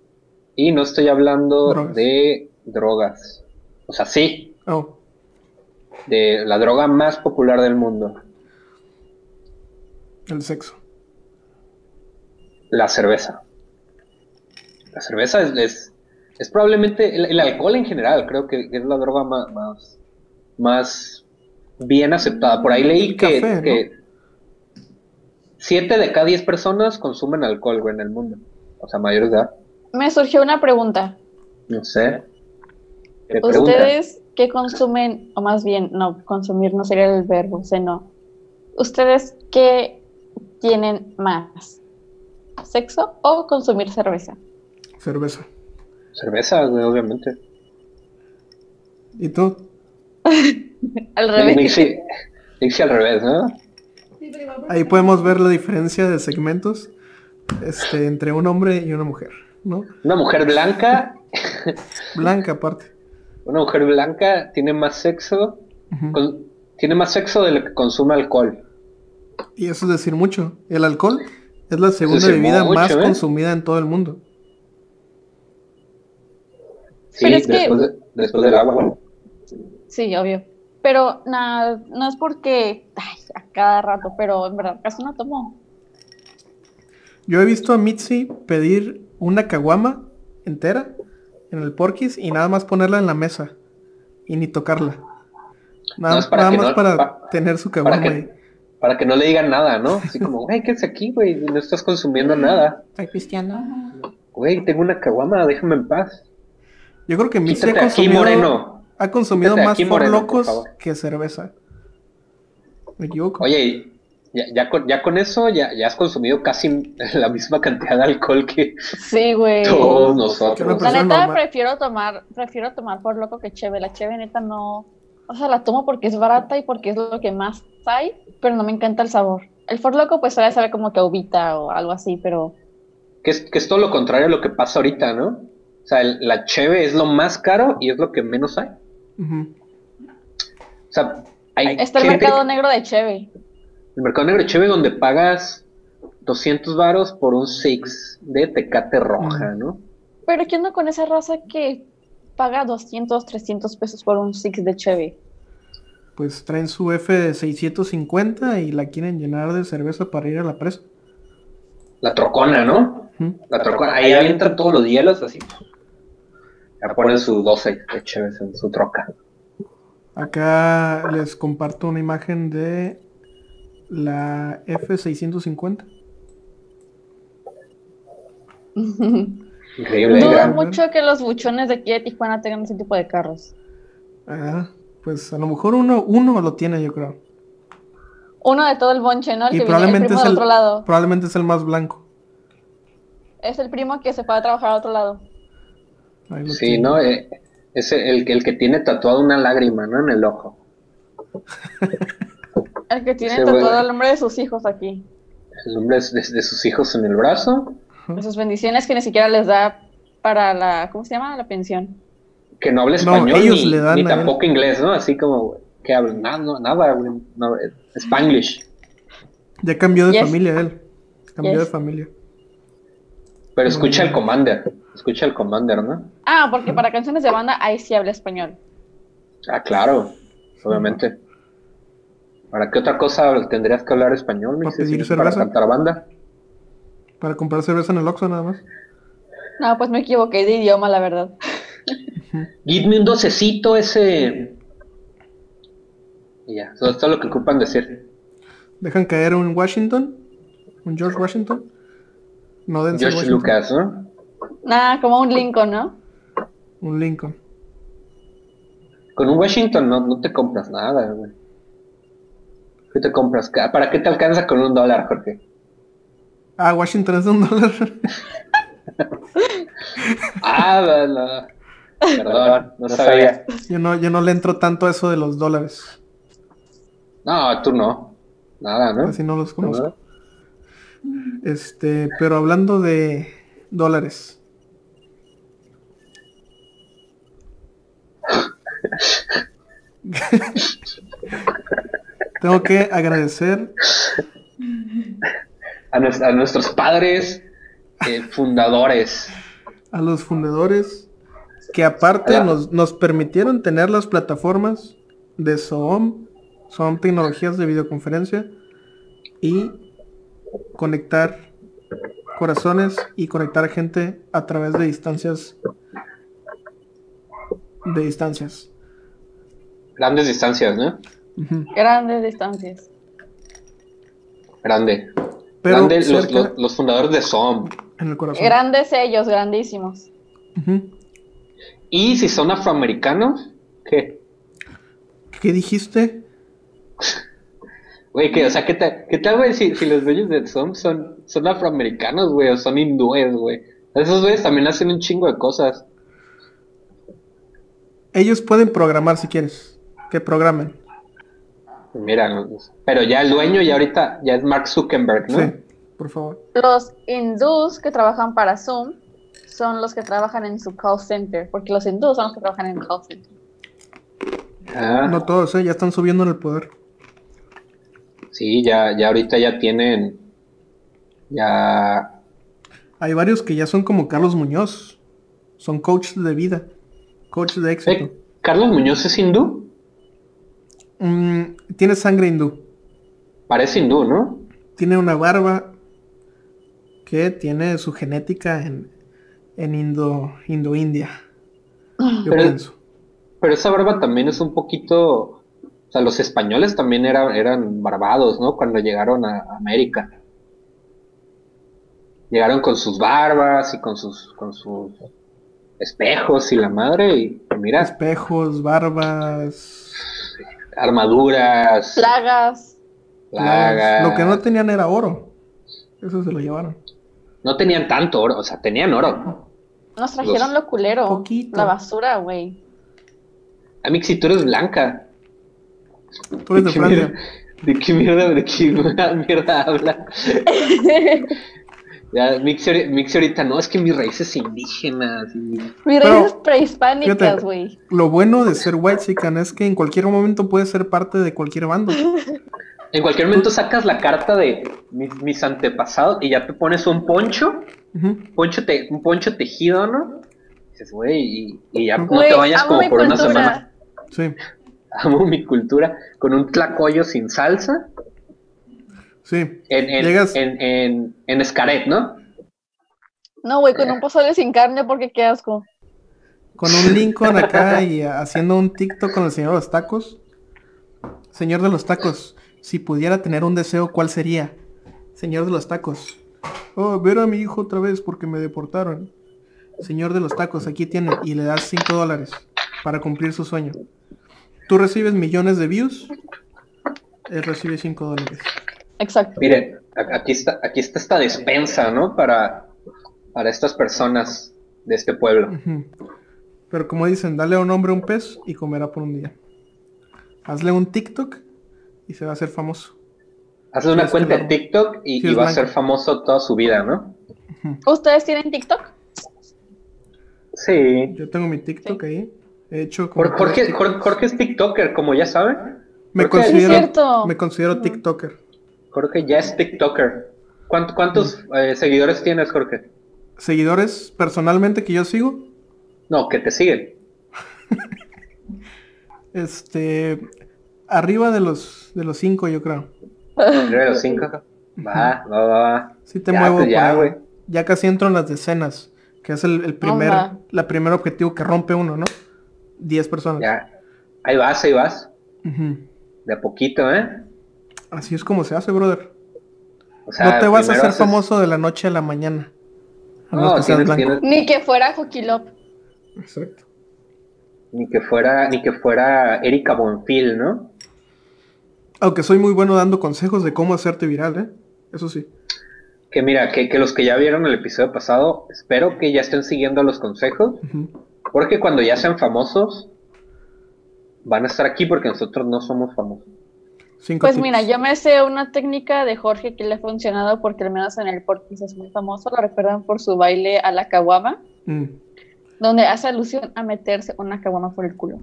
[SPEAKER 2] Y no estoy hablando
[SPEAKER 1] Drogas.
[SPEAKER 2] de drogas. O sea, sí,
[SPEAKER 1] Oh,
[SPEAKER 2] de la droga más popular del mundo.
[SPEAKER 1] el sexo.
[SPEAKER 2] La cerveza. La cerveza es, es, es probablemente el, el alcohol en general, creo que, es la droga más, más, más bien aceptada. Por ahí leí que,
[SPEAKER 1] café, ¿no?
[SPEAKER 2] que 7 de cada 10 personas consumen alcohol güey, en el mundo. O sea, mayores de edad.
[SPEAKER 3] Me surgió una pregunta.
[SPEAKER 2] No sé. ¿Qué pregunta?
[SPEAKER 3] ¿Ustedes qué consumen, o más bien, no, consumir no sería el verbo, sino, ¿ustedes qué tienen más? ¿Sexo o consumir cerveza?
[SPEAKER 1] Cerveza.
[SPEAKER 2] Cerveza, güey, obviamente.
[SPEAKER 1] ¿Y tú?
[SPEAKER 3] Al revés.
[SPEAKER 2] Nixie, Nixie al revés, ¿no?
[SPEAKER 1] Ahí podemos ver la diferencia de segmentos este, entre un hombre y una mujer, ¿no?
[SPEAKER 2] Una mujer blanca,
[SPEAKER 1] Blanca aparte.
[SPEAKER 2] una mujer blanca tiene más sexo, con- tiene más sexo de lo que consume alcohol.
[SPEAKER 1] Y eso es decir mucho. El alcohol es la segunda bebida
[SPEAKER 2] mucho,
[SPEAKER 1] más
[SPEAKER 2] ¿eh?
[SPEAKER 1] consumida en todo el mundo.
[SPEAKER 2] Sí,
[SPEAKER 3] Pero es que-
[SPEAKER 2] después, de- después del agua.
[SPEAKER 3] Sí, obvio. Pero nada, no es porque, ay, a cada rato, pero en verdad casi no tomo.
[SPEAKER 1] Yo he visto a Mitzi pedir una caguama entera en el porquis y nada más ponerla en la mesa y ni tocarla. Nada,
[SPEAKER 2] No, es para
[SPEAKER 1] nada
[SPEAKER 2] que
[SPEAKER 1] más
[SPEAKER 2] no-
[SPEAKER 1] para
[SPEAKER 2] pa-
[SPEAKER 1] tener su
[SPEAKER 2] Para
[SPEAKER 1] caguama ahí.
[SPEAKER 2] que, para que no le digan nada, ¿no? Así como, güey, ¿qué es aquí, güey? No estás consumiendo nada.
[SPEAKER 1] ¿Está cristiano?
[SPEAKER 2] Güey, tengo una caguama, déjame en paz.
[SPEAKER 1] Yo creo que Mitzi ha consumido,
[SPEAKER 2] moreno.
[SPEAKER 1] ha consumido más
[SPEAKER 2] aquí,
[SPEAKER 1] por
[SPEAKER 2] moreno, por
[SPEAKER 1] locos que cerveza. Me equivoco.
[SPEAKER 2] Oye, ya, ya, con, ya con eso ya, ya has consumido casi la misma cantidad de alcohol que
[SPEAKER 3] Sí, güey.
[SPEAKER 2] todos nosotros.
[SPEAKER 3] La neta
[SPEAKER 1] normal.
[SPEAKER 3] prefiero tomar, prefiero tomar por loco que cheve. La cheve neta no, o sea, la tomo porque es barata y porque es lo que más hay, pero no me encanta el sabor. El for loco pues suele saber como que a uvita o algo así, pero
[SPEAKER 2] Que es, que es todo lo contrario a lo que pasa ahorita, ¿no? O sea, el- la cheve es lo más caro y es lo que menos hay. O sea, hay
[SPEAKER 3] está el mercado negro de cheve.
[SPEAKER 2] el mercado negro de cheve donde pagas 200 varos por un six de tecate roja, ¿no?
[SPEAKER 3] Pero ¿qué onda con esa raza que paga 200, 300 pesos por un six de cheve?
[SPEAKER 1] Pues traen su F650 y la quieren llenar de cerveza para ir a la presa.
[SPEAKER 2] La trocona, ¿no? La trocona, ahí avientan todos los hielos así. Ya ponen su 12 de cheves en su troca.
[SPEAKER 1] Acá les comparto una imagen de la F650.
[SPEAKER 2] Increíble,
[SPEAKER 3] Dudo
[SPEAKER 2] gran-
[SPEAKER 3] mucho que los buchones de aquí de Tijuana tengan ese tipo de carros.
[SPEAKER 1] Ah, pues a lo mejor uno, uno lo tiene, yo creo.
[SPEAKER 3] Uno de todo el bonche, ¿no? El
[SPEAKER 1] Y
[SPEAKER 3] que viene el
[SPEAKER 1] probablemente
[SPEAKER 3] primo
[SPEAKER 1] es
[SPEAKER 3] del otro lado.
[SPEAKER 1] probablemente es el más blanco.
[SPEAKER 3] Es el primo que se fue a trabajar a otro lado.
[SPEAKER 2] Sí,
[SPEAKER 1] tiene.
[SPEAKER 2] ¿no? Eh, es el, el que tiene tatuado una lágrima, ¿no? En el ojo.
[SPEAKER 3] El que tiene
[SPEAKER 2] Ese
[SPEAKER 3] tatuado el nombre de sus hijos aquí.
[SPEAKER 2] El nombre de, de sus hijos en el brazo.
[SPEAKER 3] De sus bendiciones que ni siquiera les da para la, ¿cómo se llama? La pensión.
[SPEAKER 2] Que no habla
[SPEAKER 1] No,
[SPEAKER 2] español
[SPEAKER 1] ellos
[SPEAKER 2] ni,
[SPEAKER 1] le dan
[SPEAKER 2] ni
[SPEAKER 1] a él.
[SPEAKER 2] tampoco inglés, ¿no? Así como que habla nada, no, nada. No, eh, Spanglish.
[SPEAKER 1] Ya cambió de
[SPEAKER 3] Yes.
[SPEAKER 1] familia él. Cambió
[SPEAKER 3] Yes.
[SPEAKER 1] de familia.
[SPEAKER 2] Pero escucha el Commander. Escucha el Commander, ¿no?
[SPEAKER 3] Ah, porque para canciones de banda ahí sí habla español.
[SPEAKER 2] Ah, claro. Obviamente. ¿Para qué otra cosa tendrías que hablar español,
[SPEAKER 1] Para pedir
[SPEAKER 2] no para
[SPEAKER 1] cerveza.
[SPEAKER 2] cantar banda?
[SPEAKER 1] Para comprar cerveza en el Oxxo nada más.
[SPEAKER 3] No, pues me equivoqué de idioma, la verdad.
[SPEAKER 2] Give un docecito ese. Y ya, eso es todo lo que ocupan decir.
[SPEAKER 1] Dejan caer un Washington. Un George Washington. No
[SPEAKER 2] George
[SPEAKER 1] Washington.
[SPEAKER 2] Lucas, ¿no?
[SPEAKER 3] Nada, como un Lincoln, ¿no?
[SPEAKER 1] Un Lincoln.
[SPEAKER 2] Con un Washington no, no te compras nada, güey. ¿Qué te compras? ¿Para qué te alcanza con un dólar, Jorge?
[SPEAKER 1] Ah, Washington es de un dólar.
[SPEAKER 2] ah, la, Perdón, no, sabía.
[SPEAKER 1] Yo no, yo no le entro tanto a eso de los dólares.
[SPEAKER 2] No, tú no. Nada, ¿no?
[SPEAKER 1] Así no los conozco. Este, pero hablando de dólares. Tengo que agradecer
[SPEAKER 2] a, nuestros padres eh, fundadores.
[SPEAKER 1] A los fundadores que aparte nos, nos, permitieron tener las plataformas de Zoom, son tecnologías de videoconferencia y conectar corazones y conectar gente a través de distancias de distancias.
[SPEAKER 2] Grandes distancias, ¿no?
[SPEAKER 3] Grandes distancias.
[SPEAKER 2] Grande. Pero Grande los, fundadores de SOM.
[SPEAKER 3] Grandes ellos, grandísimos.
[SPEAKER 2] ¿Y si son afroamericanos? ¿Qué?
[SPEAKER 1] ¿Qué dijiste?
[SPEAKER 2] Güey, que, o sea, ¿qué, qué tal, güey, si, si, los dueños de SOM son, son afroamericanos, güey, o son hindúes, güey? Esos güeyes también hacen un chingo de cosas.
[SPEAKER 1] Ellos pueden programar si quieres. Que programen.
[SPEAKER 2] Mira, pero ya el dueño ya ahorita ya es Mark Zuckerberg, ¿no? Sí,
[SPEAKER 1] por favor.
[SPEAKER 3] Los hindús que trabajan para Zoom son los que trabajan en su call center, porque los hindús son los que trabajan en el call center.
[SPEAKER 1] Ah. No todos, ¿eh? ya están subiendo en el poder.
[SPEAKER 2] Sí, ya, ya ahorita ya tienen, ya...
[SPEAKER 1] Hay varios que ya son como Carlos Muñoz, son coaches de vida, coaches de éxito.
[SPEAKER 2] ¿Carlos Muñoz es hindú?
[SPEAKER 1] Mm, tiene sangre hindú.
[SPEAKER 2] Parece hindú, ¿no?
[SPEAKER 1] Tiene una barba que tiene su genética en, en Indo, Indo India.
[SPEAKER 2] Yo pero, pienso. Pero esa barba también es un poquito. O sea, los españoles también eran, eran barbados, ¿no? Cuando llegaron a América. Llegaron con sus barbas y con sus, con sus espejos y la madre. Y mira.
[SPEAKER 1] Espejos, barbas
[SPEAKER 2] armaduras.
[SPEAKER 3] Plagas.
[SPEAKER 2] Plagas.
[SPEAKER 1] Lo que no tenían era oro. Eso se lo llevaron.
[SPEAKER 2] No tenían tanto oro, o sea, tenían oro.
[SPEAKER 3] Nos trajeron lo culero. La basura, güey.
[SPEAKER 2] Amix, si tú eres blanca.
[SPEAKER 1] Tú eres de Francia.
[SPEAKER 2] ¿De qué mierda, de qué mierda habla? Ya, Mixi, ahorita no, es que mis raíces indígenas.
[SPEAKER 3] Mis raíces prehispánicas, güey.
[SPEAKER 1] Lo bueno de ser white chican es que en cualquier momento puedes ser parte de cualquier bando.
[SPEAKER 2] en cualquier momento sacas la carta de mis, antepasados y ya te pones un poncho, poncho te, un poncho tejido, ¿no? dices, güey, y, ya no te vayas como por una semana.
[SPEAKER 1] Sí.
[SPEAKER 2] Amo mi cultura, con un tlacoyo sin salsa
[SPEAKER 1] Sí.
[SPEAKER 2] En, en, Llegas... en, en, en Escaret, ¿no?
[SPEAKER 3] No, güey, con un pozole sin carne porque qué asco.
[SPEAKER 1] Con un Lincoln acá y haciendo un TikTok con el señor de los tacos. Señor de los tacos, si pudiera tener un deseo, ¿cuál sería? Señor de los tacos. Oh, ver a mi hijo otra vez porque me deportaron. Señor de los tacos, aquí tiene. Y le das 5 dólares para cumplir su sueño. Tú recibes millones de views. Él recibe 5 dólares.
[SPEAKER 3] Exacto.
[SPEAKER 2] Miren, aquí está, aquí está esta despensa, ¿no? Para, para estas personas de este pueblo.
[SPEAKER 1] Pero como dicen, dale a un hombre un pez y comerá por un día. Hazle un TikTok y se va a hacer famoso.
[SPEAKER 2] Hazle una cuenta de TikTok y, va a ser famoso toda su vida, ¿no?
[SPEAKER 3] ¿Ustedes tienen TikTok?
[SPEAKER 2] Sí.
[SPEAKER 1] Yo tengo mi TikTok ahí. He hecho
[SPEAKER 2] Jorge, Jorge, es TikToker, como ya saben.
[SPEAKER 1] Me considero, me considero TikToker.
[SPEAKER 2] Jorge ya es TikToker. ¿Cuántos eh, seguidores tienes, Jorge?
[SPEAKER 1] ¿Seguidores personalmente que yo sigo?
[SPEAKER 2] No, que te siguen.
[SPEAKER 1] este. Arriba de los de los cinco, yo creo.
[SPEAKER 2] Arriba de los cinco. Va, va, va,
[SPEAKER 1] Sí te muevo. Pues ya, güey. Ya casi entro en las decenas. Que es el, primer, la primer objetivo que rompe uno, ¿no? Diez personas.
[SPEAKER 2] Ya. Ahí vas, ahí vas. De a poquito, ¿eh?
[SPEAKER 1] Así es como se hace, brother. no te vas a hacer famoso de la noche a la mañana.
[SPEAKER 3] no, Ni que fuera Joquilop.
[SPEAKER 1] Exacto.
[SPEAKER 2] Ni que fuera, ni que fuera Erika Bonfil, ¿no?
[SPEAKER 1] Aunque soy muy bueno dando consejos de cómo hacerte viral, ¿eh? Eso sí.
[SPEAKER 2] que mira, que, que, los que ya vieron el episodio pasado, espero que ya estén siguiendo los consejos, porque cuando ya sean famosos, van a estar aquí porque nosotros no somos famosos.
[SPEAKER 3] Pues mira, yo me sé una técnica de Jorge que le ha funcionado porque al menos en el Porquis es muy famoso, lo recuerdan por su baile a la caguama, mm. donde hace alusión a meterse una caguama por el culo.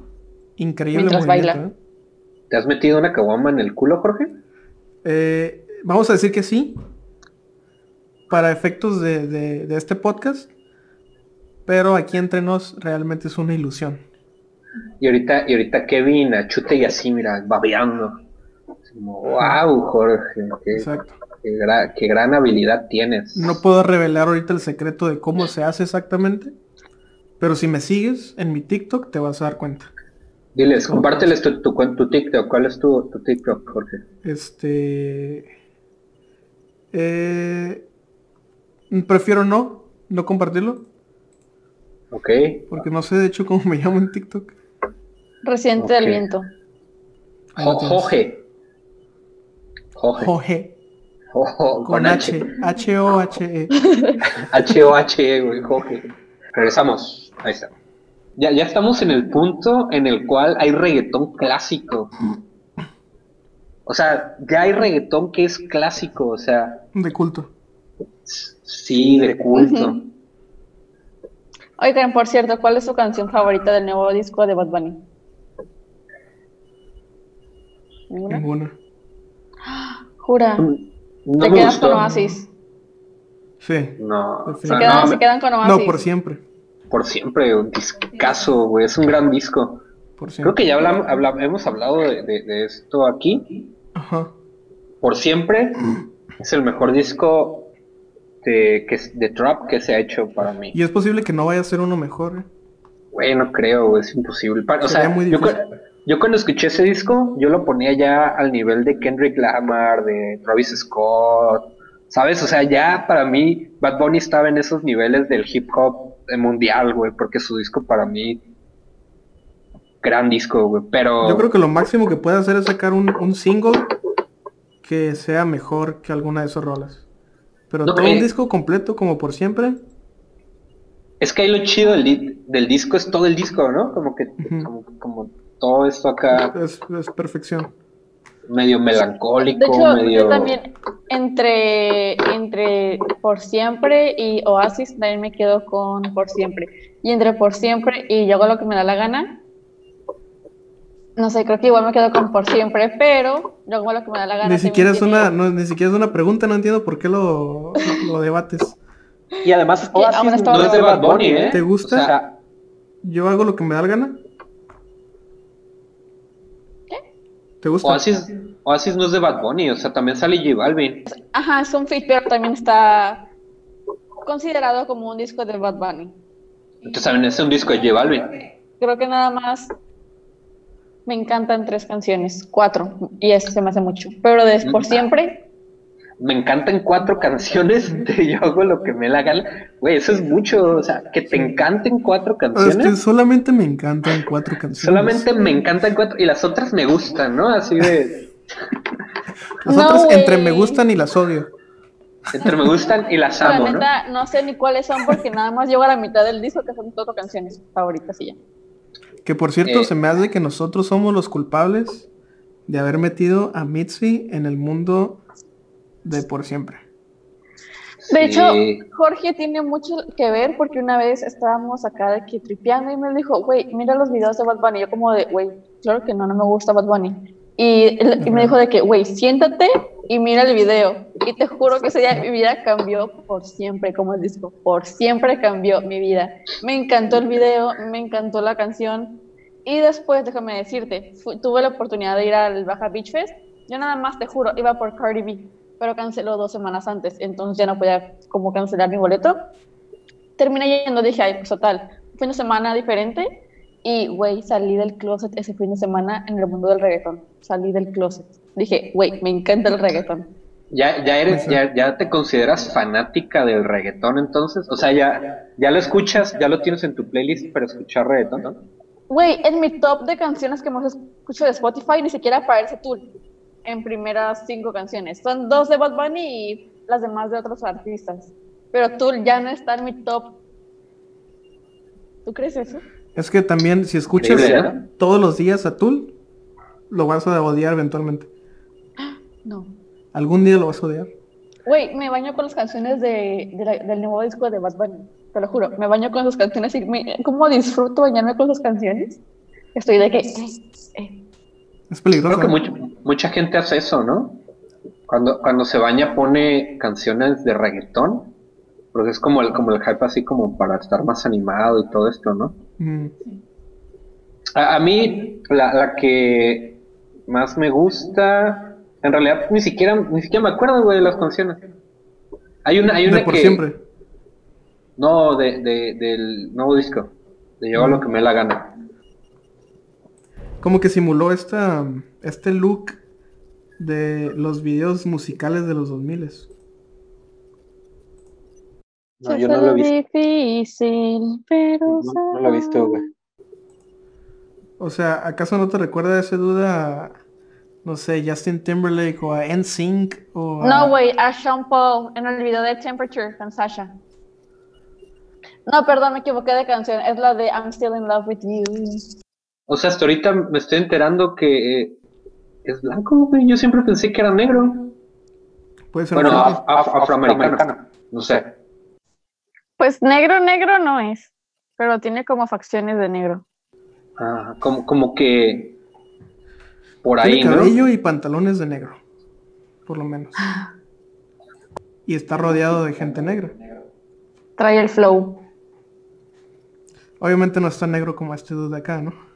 [SPEAKER 1] Increíble. Mientras baila. ¿eh?
[SPEAKER 2] ¿Te has metido una caguama en el culo, Jorge?
[SPEAKER 1] Eh, vamos a decir que sí, para efectos de, de este podcast, pero aquí entre nos realmente es una ilusión.
[SPEAKER 2] Y ahorita, y ahorita Kevin chute y así, mira, babeando. Wow, Jorge, qué, gran habilidad tienes.
[SPEAKER 1] No puedo revelar ahorita el secreto de cómo se hace exactamente, pero si me sigues en mi TikTok te vas a dar cuenta.
[SPEAKER 2] Diles, compárteles tu, tu, TikTok. ¿Cuál es tu, tu TikTok, Jorge?
[SPEAKER 1] Este... Eh, prefiero no, no compartirlo.
[SPEAKER 2] Ok.
[SPEAKER 1] Porque no sé de hecho cómo me llamo en TikTok.
[SPEAKER 3] Residente del viento.
[SPEAKER 2] Jorge.
[SPEAKER 1] Jorge. Con, H. H-O-H-E.
[SPEAKER 2] H-O-H-E, güey, Jorge. Regresamos. Ahí está. Ya, ya estamos en el punto en el cual hay reggaetón clásico. O sea, ya hay reggaetón que es clásico, o sea.
[SPEAKER 1] De culto.
[SPEAKER 2] Sí, de culto.
[SPEAKER 3] Oigan, por cierto, ¿cuál es su canción favorita del nuevo disco de Bad Bunny?
[SPEAKER 1] ¿Ninguna?
[SPEAKER 3] Jura. ¿Te quedas con Oasis?
[SPEAKER 1] Sí.
[SPEAKER 2] No.
[SPEAKER 3] ¿Se, quedan, ¿Se, quedan, con Oasis?
[SPEAKER 1] No, por siempre.
[SPEAKER 2] Por siempre, un discazo, güey. Es un gran disco. Por Creo que ya hablamos, hemos hablado de, esto aquí.
[SPEAKER 1] Ajá.
[SPEAKER 2] Por siempre es el mejor disco de, que, de trap que se ha hecho para mí.
[SPEAKER 1] Y es posible que no vaya a ser uno mejor. ¿eh?
[SPEAKER 2] Güey, no creo, es imposible. o sea, muy yo, yo cuando escuché ese disco, yo lo ponía ya al nivel de Kendrick Lamar, de Travis Scott, ¿sabes? O sea, ya para mí Bad Bunny estaba en esos niveles del hip hop mundial, güey, porque su disco para mí, gran disco, güey, pero...
[SPEAKER 1] Yo creo que lo máximo que puede hacer es sacar un, single que sea mejor que alguna de esas rolas. Pero todo un eh, disco completo, como por siempre.
[SPEAKER 2] Es que ahí lo chido del, del disco es todo el disco, ¿no? Como que, como todo esto acá.
[SPEAKER 1] Es, perfección.
[SPEAKER 2] Medio melancólico, de hecho, medio...
[SPEAKER 3] Yo también, entre, entre Por Siempre y Oasis, también me quedo con Por Siempre. Y entre Por Siempre y Yo hago lo que me da la gana, no sé, creo que igual me quedo con Por Siempre, pero yo hago lo que me da la gana.
[SPEAKER 1] Ni siquiera, es una, ni siquiera es una pregunta, no entiendo por qué lo, lo debates.
[SPEAKER 2] Y además, Oasis no es de Bad Bunny, ¿eh?
[SPEAKER 1] ¿Te gusta? yo hago lo que me da la gana. ¿Te gusta?
[SPEAKER 2] Oasis, no es de Bad Bunny, o sea, también sale J Balvin.
[SPEAKER 3] Ajá, es un feat, pero también está considerado como un disco de Bad Bunny.
[SPEAKER 2] Entonces también es un disco de J Balvin.
[SPEAKER 3] Creo que nada más me encantan tres canciones, cuatro, y eso se me hace mucho. Pero de por siempre
[SPEAKER 2] me encantan cuatro canciones de yo hago lo que me la gana. Güey, eso es mucho. O sea, que te encanten cuatro canciones. Es que
[SPEAKER 1] solamente me encantan cuatro canciones.
[SPEAKER 2] Solamente me encantan cuatro. Y las otras me gustan, ¿no? Así de.
[SPEAKER 1] las otras entre me gustan y las odio.
[SPEAKER 2] Entre me gustan y las amo. La neta,
[SPEAKER 3] ¿no? sé ni cuáles son porque nada más llego a la mitad del disco que son cuatro canciones favoritas y ya.
[SPEAKER 1] Que por cierto, eh. se me hace que nosotros somos los culpables de haber metido a Mitzi en el mundo de por siempre.
[SPEAKER 3] De hecho, Jorge tiene mucho que ver porque una vez estábamos acá de que tripeando y me dijo, güey, mira los videos de Bad Bunny. Y yo como de, güey, claro que no, no me gusta Bad Bunny. Y, me dijo de que, güey, siéntate y mira el video. Y te juro que ese día mi vida cambió por siempre, como el disco, por siempre cambió mi vida. Me encantó el video, me encantó la canción. Y después, déjame decirte, tuve la oportunidad de ir al Baja Beach Fest. Yo nada más, te juro, iba por Cardi B pero canceló dos semanas antes, entonces ya no podía como cancelar mi boleto. Terminé yendo, dije, ay, pues total, fin de semana diferente y, güey, salí del closet ese fin de semana en el mundo del reggaetón. Salí del closet. Dije, güey, me encanta el reggaetón.
[SPEAKER 2] ¿Ya, ya eres, ya, ya te consideras fanática del reggaetón entonces? O sea, ya, ya lo escuchas, ya lo tienes en tu playlist para escuchar reggaetón.
[SPEAKER 3] Güey, en mi top de canciones que más escucho de Spotify ni siquiera aparece tú en primeras cinco canciones. Son dos de Bad Bunny y las demás de otros artistas. Pero Tool ya no está en mi top. ¿Tú crees eso?
[SPEAKER 1] Es que también si escuchas todos los días a Tool, lo vas a odiar eventualmente.
[SPEAKER 3] No.
[SPEAKER 1] Algún día lo vas a odiar.
[SPEAKER 3] Güey, me baño con las canciones de, del nuevo disco de Bad Bunny. Te lo juro, me baño con sus canciones y me, ¿cómo disfruto bañarme con sus canciones? Estoy de que... Eh,
[SPEAKER 1] eh. Es peligroso.
[SPEAKER 2] Creo que mucha gente hace eso, ¿no? Cuando, cuando se baña pone canciones de reggaetón, porque es como el, como el hype así como para estar más animado y todo esto, ¿no? Mm. A, mí, la, la que más me gusta, en realidad ni siquiera, ni siquiera me acuerdo, güey, de las canciones. Hay una, hay una
[SPEAKER 1] de por siempre.
[SPEAKER 2] No, de, de, del nuevo disco. De yo lo que me la gana.
[SPEAKER 1] Como que simuló esta, este look de los videos musicales de los 2000
[SPEAKER 2] No, yo no lo he visto.
[SPEAKER 3] Difícil, pero
[SPEAKER 2] no, no lo he visto, güey.
[SPEAKER 1] O sea, ¿acaso no te recuerda esa duda no sé, Justin Timberlake o a NSYNC o
[SPEAKER 3] No, güey, a Sean Paul en el video de Temperature con Sasha. No, perdón, me equivoqué de canción. Es la de I'm Still in Love with You.
[SPEAKER 2] O sea, hasta ahorita me estoy enterando que eh, es blanco, güey. Yo siempre pensé que era negro.
[SPEAKER 1] Puede ser
[SPEAKER 2] bueno, afroamericano. No sé.
[SPEAKER 3] Pues negro, negro no es. Pero tiene como facciones de negro.
[SPEAKER 2] Ah, como, como que por ahí,
[SPEAKER 1] Tiene cabello y pantalones de negro, por lo menos. Y está rodeado de gente negra.
[SPEAKER 3] Trae el flow.
[SPEAKER 1] Obviamente no está negro como este dude de acá, ¿no?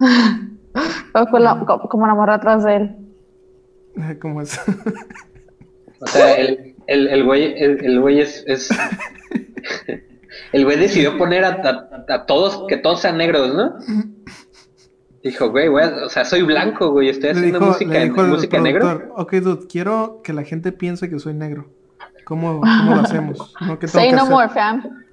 [SPEAKER 3] como, la, como la morra atrás de él.
[SPEAKER 1] ¿Cómo es?
[SPEAKER 2] o sea, el, el, el güey, el, güey es, es... el güey decidió poner a, a, todos, que todos sean negros, ¿no? Dijo, güey, güey, o sea, soy blanco, güey, estoy haciendo música, música negro.
[SPEAKER 1] Ok, dude, quiero que la gente piense que soy negro. ¿Cómo, cómo lo hacemos?
[SPEAKER 3] ¿No? Say no more, fam.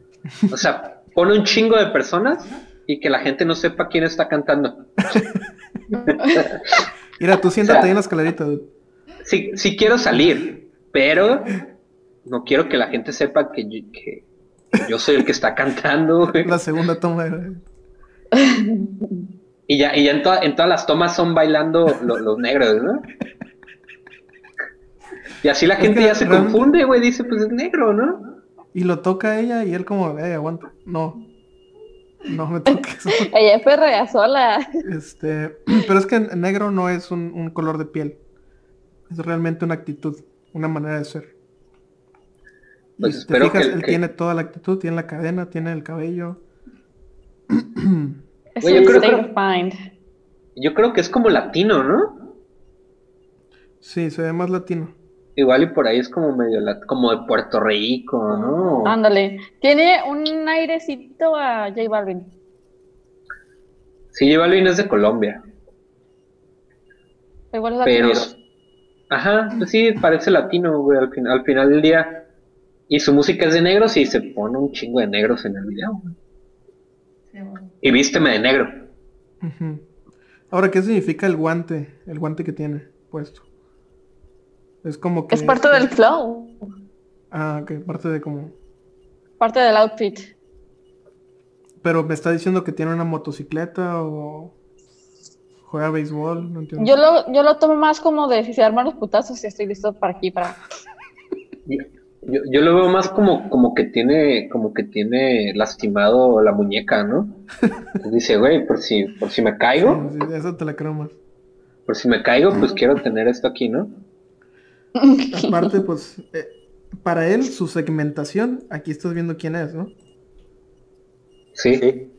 [SPEAKER 2] O sea, pone un chingo de personas y que la gente no sepa quién está cantando.
[SPEAKER 1] Mira, tú siéntate ahí en la escalerita.
[SPEAKER 2] Sí, sí quiero salir, pero no quiero que la gente sepa que yo, que yo soy el que está cantando. Güey.
[SPEAKER 1] La segunda toma.
[SPEAKER 2] Y ya, y ya en, en todas las tomas son bailando los negros, ¿no? Y así la gente ya se confunde, güey, dice, pues es negro, ¿no?
[SPEAKER 1] Y lo toca ella y él como, eh, aguanta, no. No me toques.
[SPEAKER 3] ella es perrea sola.
[SPEAKER 1] Este, pero es que negro no es un, color de piel. Es realmente una actitud, una manera de ser. Pues y si te fijas, él tiene toda la actitud, tiene la cadena, tiene el cabello.
[SPEAKER 2] yo, creo, yo creo que es como latino, ¿no?
[SPEAKER 1] Sí, se ve más latino.
[SPEAKER 2] Igual y por ahí es como medio como de Puerto Rico, ¿no?
[SPEAKER 3] Ándale. Tiene un airecito a J Balvin.
[SPEAKER 2] Sí, J Balvin es de Colombia.
[SPEAKER 3] Igual es latino. Pero,
[SPEAKER 2] ajá, pues sí, parece latino, güey, al, al final del día. Y su música es de negros y se pone un chingo de negros en el video, güey y vísteme de negro.
[SPEAKER 1] Ahora, ¿qué significa el guante? El guante que tiene puesto. Es como que...
[SPEAKER 3] Es parte del flow.
[SPEAKER 1] Ah, ok, parte de como...
[SPEAKER 3] Parte del outfit.
[SPEAKER 1] Pero me está diciendo que tiene una motocicleta o juega béisbol, no entiendo.
[SPEAKER 3] Yo lo, yo lo tomo más como de si se arman los putazos y estoy listo para aquí, para...
[SPEAKER 2] Yo, yo, lo veo más como, como que tiene, como que tiene lastimado la muñeca, ¿no? dice, güey, por si, por si me caigo.
[SPEAKER 1] eso te la creo más.
[SPEAKER 2] Por si me caigo, pues quiero tener esto aquí, ¿no?
[SPEAKER 1] Aparte, pues, eh, para él, su segmentación, aquí estás viendo quién es, ¿no?
[SPEAKER 2] Sí. sí.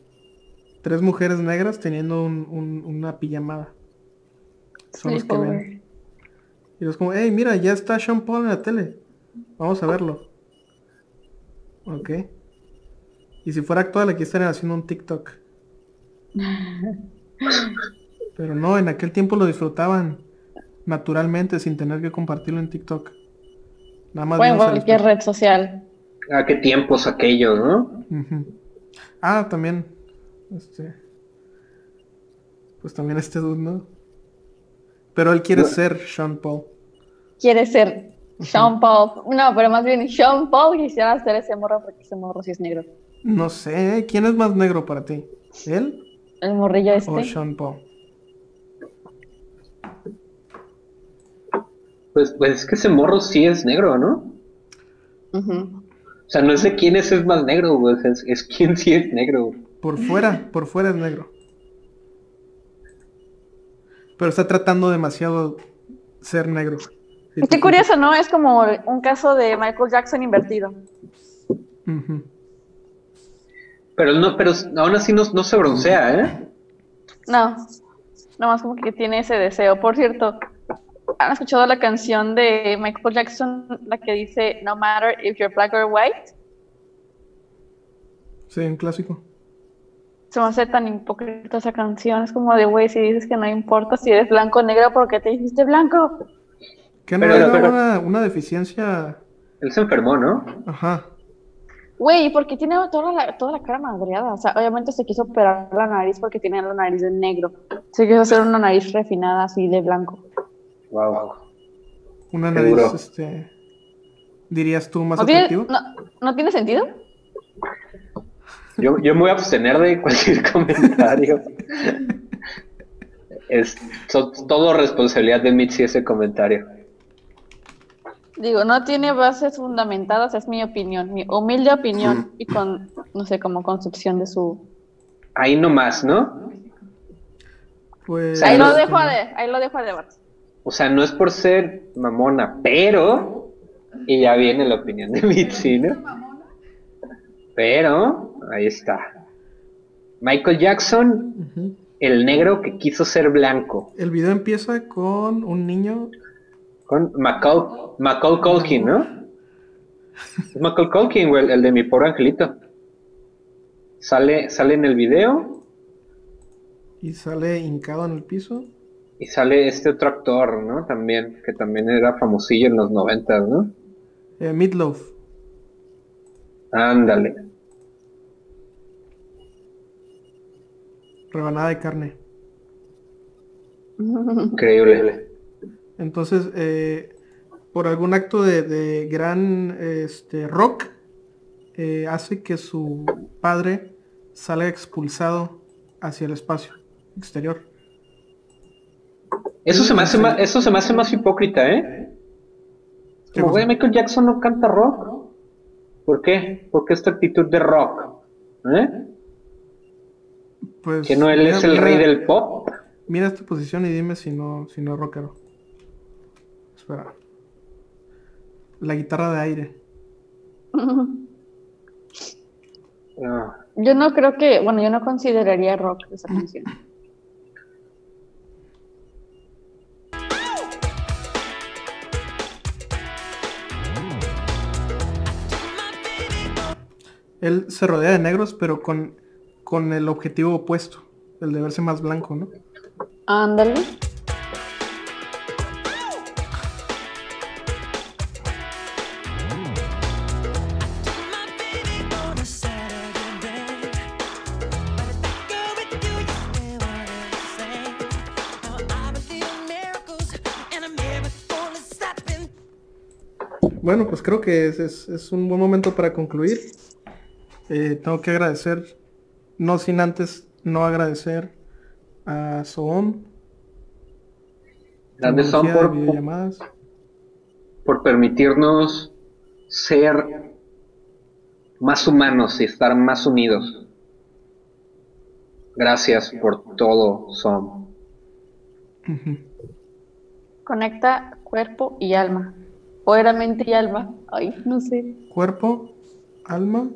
[SPEAKER 1] Tres mujeres negras teniendo un, una pijamada. Son los que ven. Y es como, hey, mira, ya está Sean Paul en la tele. Vamos a verlo. Ok. Y si fuera actual, aquí estarían haciendo un TikTok. Pero no, en aquel tiempo lo disfrutaban naturalmente sin tener que compartirlo en TikTok.
[SPEAKER 3] Nada más. Bueno, cualquier red social.
[SPEAKER 2] Ah, qué tiempos aquellos, ¿no?
[SPEAKER 1] Ah, también. Este. Pues también este dude, ¿no? Pero él quiere ser Sean Paul.
[SPEAKER 3] Quiere ser Sean Paul. No, pero más bien Sean Paul quisiera hacer ese morro porque ese morro sí es negro.
[SPEAKER 1] No sé, ¿quién es más negro para ti? ¿Él
[SPEAKER 3] El morrillo este.
[SPEAKER 1] o Sean Paul?
[SPEAKER 2] Pues, pues es que ese morro sí es negro, ¿no? O sea, no sé quién es, es más negro, güey. o sea, Es, es quién sí es negro. güey.
[SPEAKER 1] Por fuera, por fuera es negro. Pero está tratando demasiado ser negro. Si
[SPEAKER 3] Qué curioso, ¿no? Es como un caso de Michael Jackson invertido.
[SPEAKER 2] Pero no, pero aún así no, no se broncea, ¿eh?
[SPEAKER 3] No, nomás como que tiene ese deseo. Por cierto, ¿han escuchado la canción de Michael Jackson, la que dice No matter if you're black or white?
[SPEAKER 1] Sí, un clásico.
[SPEAKER 3] Se me hace tan hipócrita esa canción. Es como de, güey, si dices que no importa si eres blanco o negro, ¿por qué te dijiste blanco?
[SPEAKER 1] Que no
[SPEAKER 2] Pero-
[SPEAKER 1] era
[SPEAKER 2] pero-
[SPEAKER 1] una, una deficiencia.
[SPEAKER 2] Él se enfermó, ¿no?
[SPEAKER 1] Ajá.
[SPEAKER 3] Güey, porque tiene toda la, toda la cara madreada. O sea, obviamente se quiso operar la nariz porque tiene la nariz de negro. Se quiso hacer una nariz refinada así de blanco.
[SPEAKER 2] Wow.
[SPEAKER 1] Una
[SPEAKER 2] Seguro.
[SPEAKER 1] nariz, este. Dirías tú más
[SPEAKER 3] ¿No tiene,
[SPEAKER 1] atractivo.
[SPEAKER 3] no, ¿no tiene sentido?
[SPEAKER 2] Yo, yo me voy a abstener de cualquier comentario. es so- todo responsabilidad de Mitzi ese comentario.
[SPEAKER 3] Digo, no tiene bases fundamentadas, es mi opinión, mi humilde opinión y con, no sé, como concepción de su...
[SPEAKER 2] Ahí nomás, ¿no?
[SPEAKER 1] Pues.
[SPEAKER 3] Ahí lo
[SPEAKER 1] este,
[SPEAKER 3] dejo a, de, ahí lo dejo a debate.
[SPEAKER 2] O sea, no es por ser mamona, pero. Y ya viene la opinión de Mitzi, ¿no? Pero, ahí está. Michael Jackson, el negro que quiso ser blanco.
[SPEAKER 1] El video empieza con un niño.
[SPEAKER 2] Con Macaul, Macaul Culkin, ¿no? Es Macaul Culkin, güey, el de mi pobre angelito. Sale, sale en el video
[SPEAKER 1] Y sale hincado en el piso.
[SPEAKER 2] Y sale este otro actor, ¿no? También, que también era famosillo en los noventas, ¿no?
[SPEAKER 1] Eh.
[SPEAKER 2] Ándale.
[SPEAKER 1] Rebanada de carne.
[SPEAKER 2] Increíble.
[SPEAKER 1] Entonces, eh, por algún acto de, de gran este, rock, eh, hace que su padre salga expulsado hacia el espacio exterior.
[SPEAKER 2] Eso se me hace más, eso se me hace más hipócrita, ¿eh?
[SPEAKER 1] ¿Qué
[SPEAKER 2] Como, güey, Michael Jackson no canta rock. ¿Por qué? ¿Por qué esta actitud de rock? ¿Eh?
[SPEAKER 1] Pues,
[SPEAKER 2] Que no él
[SPEAKER 1] mira-
[SPEAKER 2] es el
[SPEAKER 1] mira-
[SPEAKER 2] rey del pop.
[SPEAKER 1] Mira esta posición y dime si no, si no es rockero. Espera. La guitarra de aire.
[SPEAKER 3] Yo no creo que, bueno, yo no consideraría rock esa canción.
[SPEAKER 1] Él se rodea de negros, pero con, con el objetivo opuesto. El de verse más blanco, ¿no?
[SPEAKER 3] Ándale.
[SPEAKER 1] Bueno, pues creo que es, es- es un buen momento para concluir. Eh, tengo que agradecer, no sin antes no agradecer a Soom.
[SPEAKER 2] Grandes son
[SPEAKER 1] tecnología de
[SPEAKER 2] por, por permitirnos ser más humanos y estar más unidos. Gracias por todo, Som.
[SPEAKER 3] Conecta cuerpo y alma. O era mente y alma. Ay, no sé.
[SPEAKER 1] Cuerpo, alma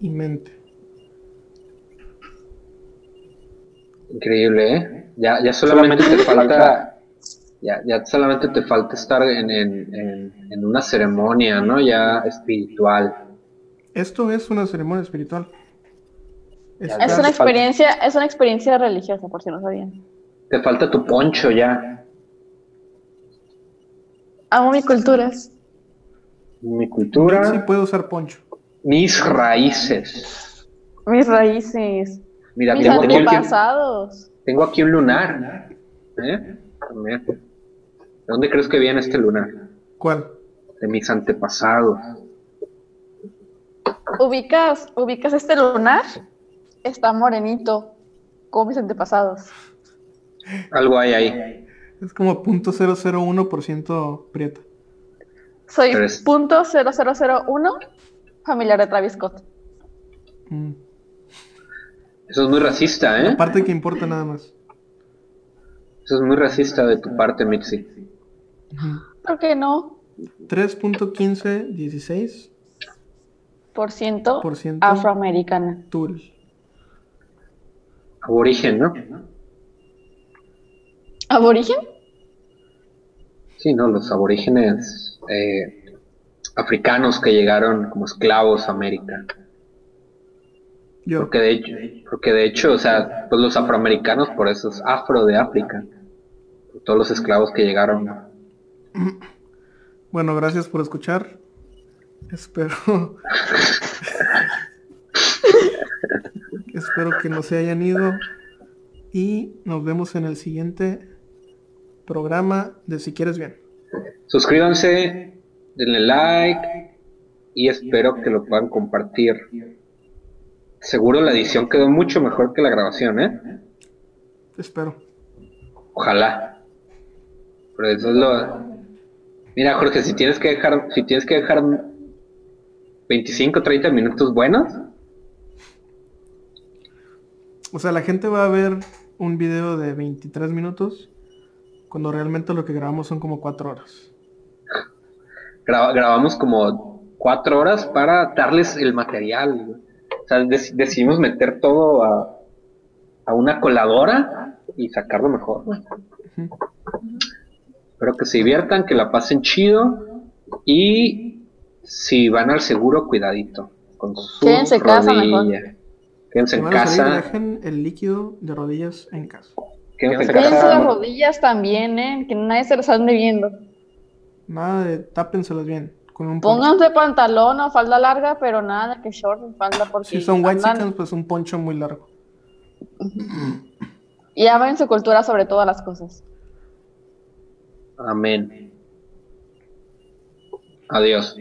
[SPEAKER 1] y mente.
[SPEAKER 2] Increíble, ¿eh? Ya, ya solamente te falta, ya, ya solamente te falta estar en, en, en, en una ceremonia, ¿no? Ya espiritual.
[SPEAKER 1] Esto es una ceremonia espiritual.
[SPEAKER 3] Es una experiencia, es una experiencia religiosa, por si no sabían.
[SPEAKER 2] Te falta tu poncho ya.
[SPEAKER 3] Amo mi cultura.
[SPEAKER 2] Mi cultura,
[SPEAKER 1] Sí puedo usar poncho.
[SPEAKER 2] Mis raíces.
[SPEAKER 3] Mis raíces.
[SPEAKER 2] Mira,
[SPEAKER 3] mis
[SPEAKER 2] tengo aquí, un-
[SPEAKER 3] antepasados.
[SPEAKER 2] tengo aquí un lunar. ¿Eh? ¿De dónde crees que viene este lunar?
[SPEAKER 1] ¿Cuál?
[SPEAKER 2] de mis antepasados.
[SPEAKER 3] ¿Ubicas, ubicas este lunar? Está morenito, como mis antepasados.
[SPEAKER 2] Algo hay ahí.
[SPEAKER 1] Es como .001% prieta.
[SPEAKER 3] Soy
[SPEAKER 2] Pero es-
[SPEAKER 3] punto .0001 familiar de Travis Scott.
[SPEAKER 1] Mm.
[SPEAKER 2] Eso es muy racista, ¿eh?
[SPEAKER 1] La parte que importa nada más.
[SPEAKER 2] Eso es muy racista de tu parte, Mitzi.
[SPEAKER 3] ¿Por qué no?
[SPEAKER 1] 3.1516
[SPEAKER 3] Por ciento
[SPEAKER 1] Por ciento.
[SPEAKER 3] afroamericana.
[SPEAKER 1] Tool.
[SPEAKER 2] Aborigen, ¿no?
[SPEAKER 3] ¿Aborigen?
[SPEAKER 2] Sí, no, los aborígenes eh, africanos que llegaron como esclavos a América.
[SPEAKER 1] Yo.
[SPEAKER 2] Porque de hecho, porque de hecho, o sea, pues los afroamericanos, por eso es afro de África. Por todos los esclavos que llegaron.
[SPEAKER 1] Bueno, gracias por escuchar. Espero. Espero que no se hayan ido. Y nos vemos en el siguiente programa de Si Quieres Bien.
[SPEAKER 2] Suscríbanse, denle like y espero que lo puedan compartir. Seguro la edición quedó mucho mejor que la grabación, ¿eh?
[SPEAKER 1] Espero.
[SPEAKER 2] Ojalá. Pero eso es lo. Mira, Jorge, si tienes que dejar, si tienes que dejar 25, 30 minutos buenos,
[SPEAKER 1] O sea, la gente va a ver un video de 23 minutos cuando realmente lo que grabamos son como 4 horas.
[SPEAKER 2] Graba- grabamos como 4 horas para darles el material. güey. O sea, dec- decidimos meter todo a, a una coladora y sacarlo mejor. güey. Espero que se diviertan, que la pasen chido y si van al seguro, cuidadito. Con su
[SPEAKER 3] Quédense en casa mejor.
[SPEAKER 2] rodilla. Quédense en
[SPEAKER 1] van a salir,
[SPEAKER 2] casa.
[SPEAKER 1] dejen el líquido de rodillas en casa.
[SPEAKER 2] Quédense en
[SPEAKER 3] Cuídense las
[SPEAKER 2] casa.
[SPEAKER 3] rodillas también, ¿eh? Que nadie se las ande viendo.
[SPEAKER 1] Nada de tápenselas bien. Con un poncho.
[SPEAKER 3] Pónganse pantalón o falda larga, pero nada de que short y falda porque
[SPEAKER 1] Si son white
[SPEAKER 3] andan-
[SPEAKER 1] pues un poncho muy largo.
[SPEAKER 3] y amen su cultura sobre todas las cosas.
[SPEAKER 2] Amén. Adiós.